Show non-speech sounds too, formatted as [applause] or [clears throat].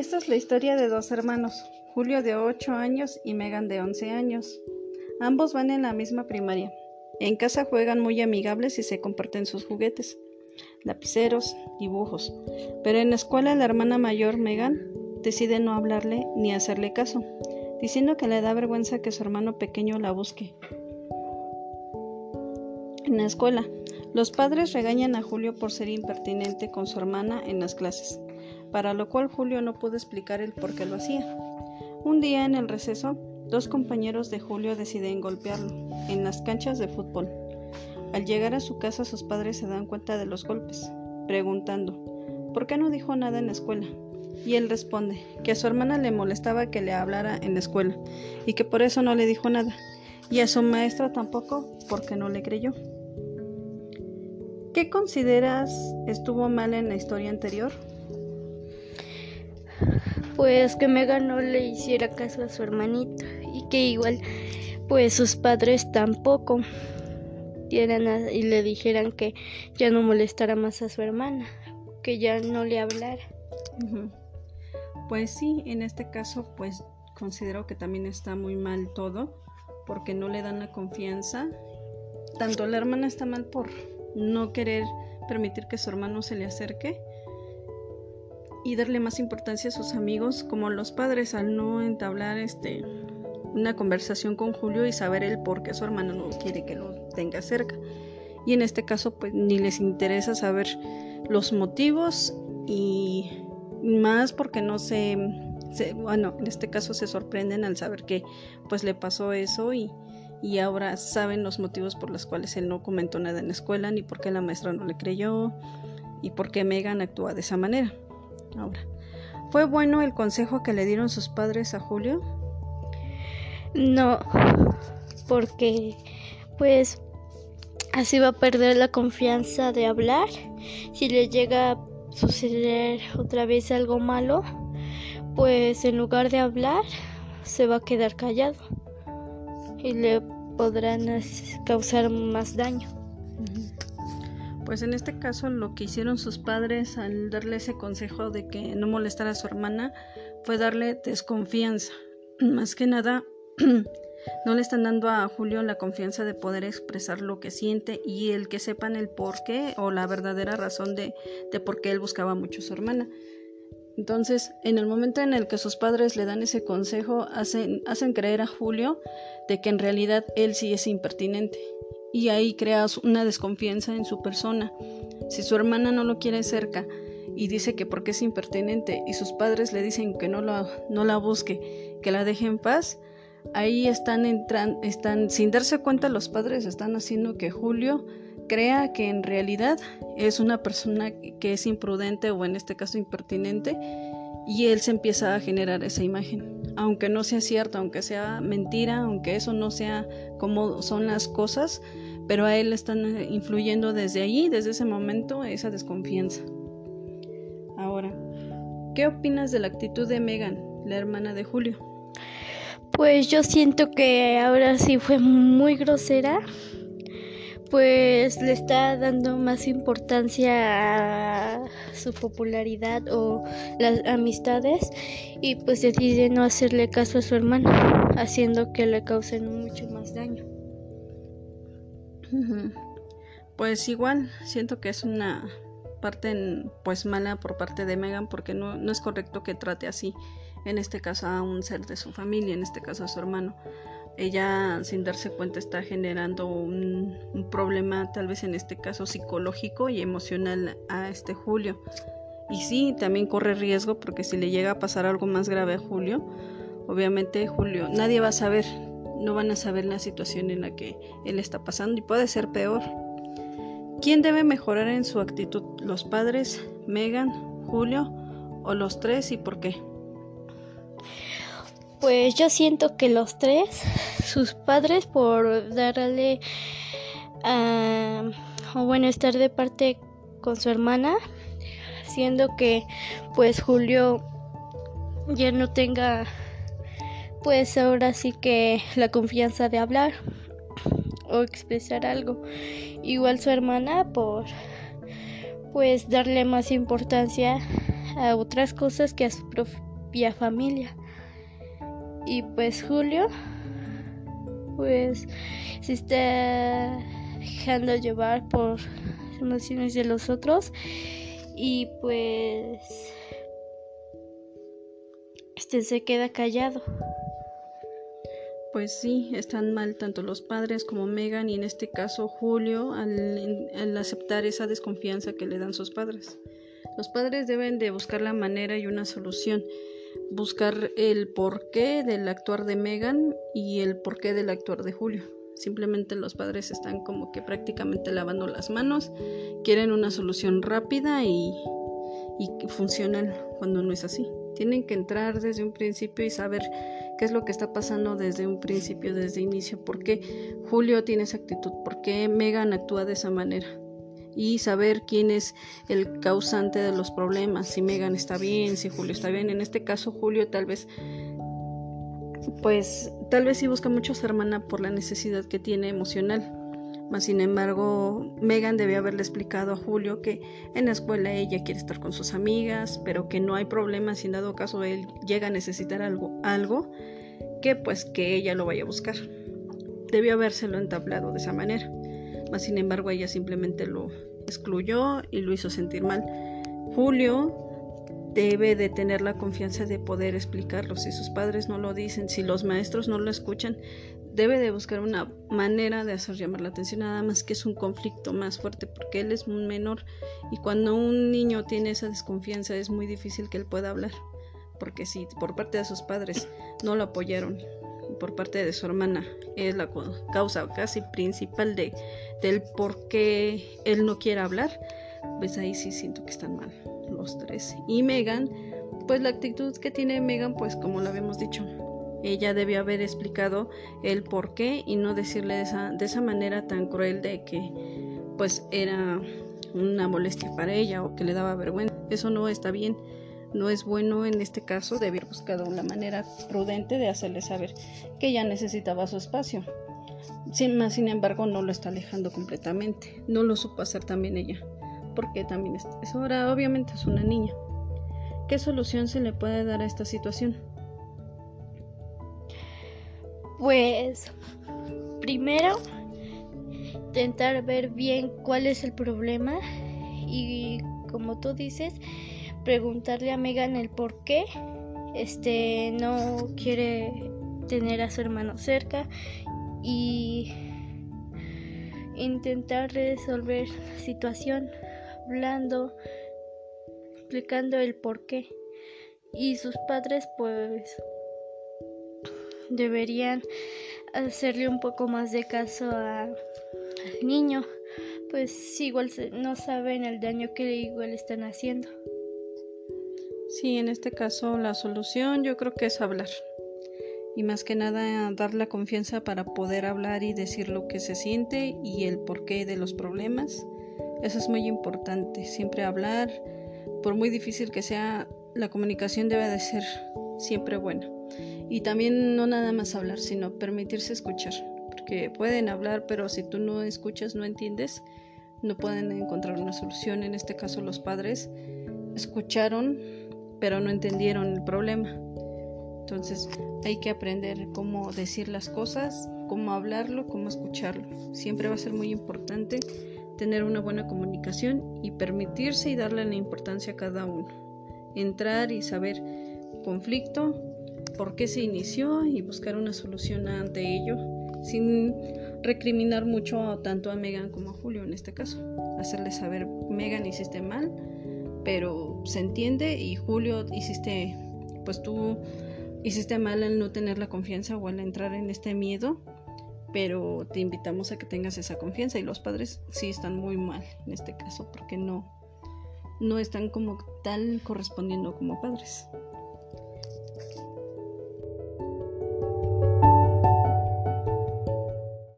Esta es la historia de dos hermanos, Julio de 8 años y Megan de 11 años. Ambos van en la misma primaria. En casa juegan muy amigables y se comparten sus juguetes, lapiceros, dibujos. Pero en la escuela la hermana mayor, Megan, decide no hablarle ni hacerle caso, diciendo que le da vergüenza que su hermano pequeño la busque. En la escuela, los padres regañan a Julio por ser impertinente con su hermana en las clases, para lo cual Julio no pudo explicar el por qué lo hacía. Un día en el receso, dos compañeros de Julio deciden golpearlo en las canchas de fútbol. Al llegar a su casa sus padres se dan cuenta de los golpes, preguntando, ¿por qué no dijo nada en la escuela? Y él responde que a su hermana le molestaba que le hablara en la escuela y que por eso no le dijo nada, y a su maestra tampoco porque no le creyó. ¿Qué consideras estuvo mal en la historia anterior? Pues que Megan no le hiciera caso a su hermanito y que igual pues sus padres tampoco dieran y le dijeran que ya no molestara más a su hermana, que ya no le hablara. Pues sí, en este caso pues considero que también está muy mal todo porque no le dan la confianza. Tanto la hermana está mal por no querer permitir que su hermano se le acerque y darle más importancia a sus amigos como los padres al no entablar este una conversación con Julio y saber el por qué su hermano no quiere que lo tenga cerca. Y en este caso pues ni les interesa saber los motivos y más porque no se, bueno, en este caso se sorprenden al saber que pues le pasó eso y, y ahora saben los motivos por los cuales él no comentó nada en la escuela, ni por qué la maestra no le creyó, y por qué Megan actúa de esa manera. Ahora, ¿fue bueno el consejo que le dieron sus padres a Julio? No, porque pues así va a perder la confianza de hablar. Si le llega a suceder otra vez algo malo, pues en lugar de hablar, se va a quedar callado y le podrán causar más daño. Pues en este caso lo que hicieron sus padres al darle ese consejo de que no molestara a su hermana fue darle desconfianza. [clears throat] Más que nada, [clears throat] no le están dando a Julio la confianza de poder expresar lo que siente y el que sepan el por qué o la verdadera razón de, de por qué él buscaba mucho a su hermana. Entonces, en el momento en el que sus padres le dan ese consejo, hacen, hacen creer a Julio de que en realidad él sí es impertinente. Y ahí crea una desconfianza en su persona. Si su hermana no lo quiere cerca y dice que porque es impertinente y sus padres le dicen que no, lo, no la busque, que la deje en paz, ahí están entrando, están, sin darse cuenta los padres están haciendo que Julio crea que en realidad es una persona que es imprudente o en este caso impertinente y él se empieza a generar esa imagen. Aunque no sea cierto, aunque sea mentira, aunque eso no sea como son las cosas, pero a él le están influyendo desde allí, desde ese momento, esa desconfianza. Ahora, ¿qué opinas de la actitud de Megan, la hermana de Julio? Pues yo siento que ahora sí fue muy grosera pues le está dando más importancia a su popularidad o las amistades y pues decide no hacerle caso a su hermano, haciendo que le causen mucho más daño. Pues igual siento que es una parte pues mala por parte de Megan porque no, no es correcto que trate así en este caso a un ser de su familia, en este caso a su hermano ella sin darse cuenta está generando un, problema tal vez en este caso psicológico y emocional a este Julio. Y sí, también corre riesgo porque si le llega a pasar algo más grave a Julio, obviamente Julio, nadie va a saber, no van a saber la situación en la que él está pasando y puede ser peor. ¿Quién debe mejorar en su actitud? ¿Los padres, Megan, Julio o los tres y por qué? Pues yo siento que los tres, sus padres por darle uh, o bueno estar de parte con su hermana, siendo que pues Julio ya no tenga pues ahora sí que la confianza de hablar o expresar algo. Igual su hermana por pues darle más importancia a otras cosas que a su propia familia. Y pues Julio, pues se está dejando llevar por emociones de los otros y pues este se queda callado. Pues sí, están mal tanto los padres como Megan y en este caso Julio al, al, aceptar esa desconfianza que le dan sus padres. Los padres deben de buscar la manera y una solución, buscar el porqué del actuar de Megan y el porqué del actuar de Julio. Simplemente los padres están como que prácticamente lavando las manos, quieren una solución rápida y, y funcional cuando no es así. Tienen que entrar desde un principio y saber qué es lo que está pasando desde un principio, desde inicio, por qué Julio tiene esa actitud, por qué Megan actúa de esa manera y saber quién es el causante de los problemas, si Megan está bien, si Julio está bien. En este caso Julio tal vez pues tal vez sí busca mucho a su hermana por la necesidad que tiene emocional. Mas sin embargo, Megan debe haberle explicado a Julio que en la escuela ella quiere estar con sus amigas, pero que no hay problema si en dado caso él llega a necesitar algo, algo que pues que ella lo vaya a buscar. Debió habérselo entablado de esa manera. Sin embargo, ella simplemente lo excluyó y lo hizo sentir mal. Julio debe de tener la confianza de poder explicarlo. Si sus padres no lo dicen, si los maestros no lo escuchan, debe de buscar una manera de hacer llamar la atención, nada más que es un conflicto más fuerte porque él es un menor y cuando un niño tiene esa desconfianza es muy difícil que él pueda hablar, porque si por parte de sus padres no lo apoyaron por parte de su hermana es la causa casi principal de del por qué él no quiere hablar, pues ahí sí siento que están mal los tres. Y Megan, pues la actitud que tiene Megan, pues como lo habíamos dicho, ella debió haber explicado el por qué y no decirle de esa, de esa manera tan cruel de que pues era una molestia para ella o que le daba vergüenza. Eso no está bien, no es bueno en este caso. Debe haber buscado una manera prudente de hacerle saber que ella necesitaba su espacio. Sin más, sin embargo, no lo está alejando completamente. No lo supo hacer también ella porque también es, ahora obviamente es una niña. ¿Qué solución se le puede dar a esta situación? Pues primero intentar ver bien cuál es el problema y como tú dices preguntarle a Megan el por qué este no quiere tener a su hermano cerca y intentar resolver la situación hablando, explicando el por qué. Y sus padres pues deberían hacerle un poco más de caso al niño, pues igual no saben el daño que igual están haciendo. Sí, en este caso la solución yo creo que es hablar. Y más que nada dar la confianza para poder hablar y decir lo que se siente y el porqué de los problemas eso es muy importante, siempre hablar, por muy difícil que sea, la comunicación debe de ser siempre buena. Y también no nada más hablar, sino permitirse escuchar, porque pueden hablar, pero si tú no escuchas, no entiendes, no pueden encontrar una solución. En este caso los padres escucharon, pero no entendieron el problema. Entonces hay que aprender cómo decir las cosas, cómo hablarlo, cómo escucharlo. Siempre va a ser muy importante tener una buena comunicación y permitirse y darle la importancia a cada uno. Entrar y saber conflicto, por qué se inició y buscar una solución ante ello, sin recriminar mucho tanto a Megan como a Julio en este caso. Hacerle saber, Megan hiciste mal, pero se entiende y Julio hiciste, pues tú hiciste mal al no tener la confianza o al entrar en este miedo pero te invitamos a que tengas esa confianza y los padres sí están muy mal en este caso porque no no están como tal correspondiendo como padres.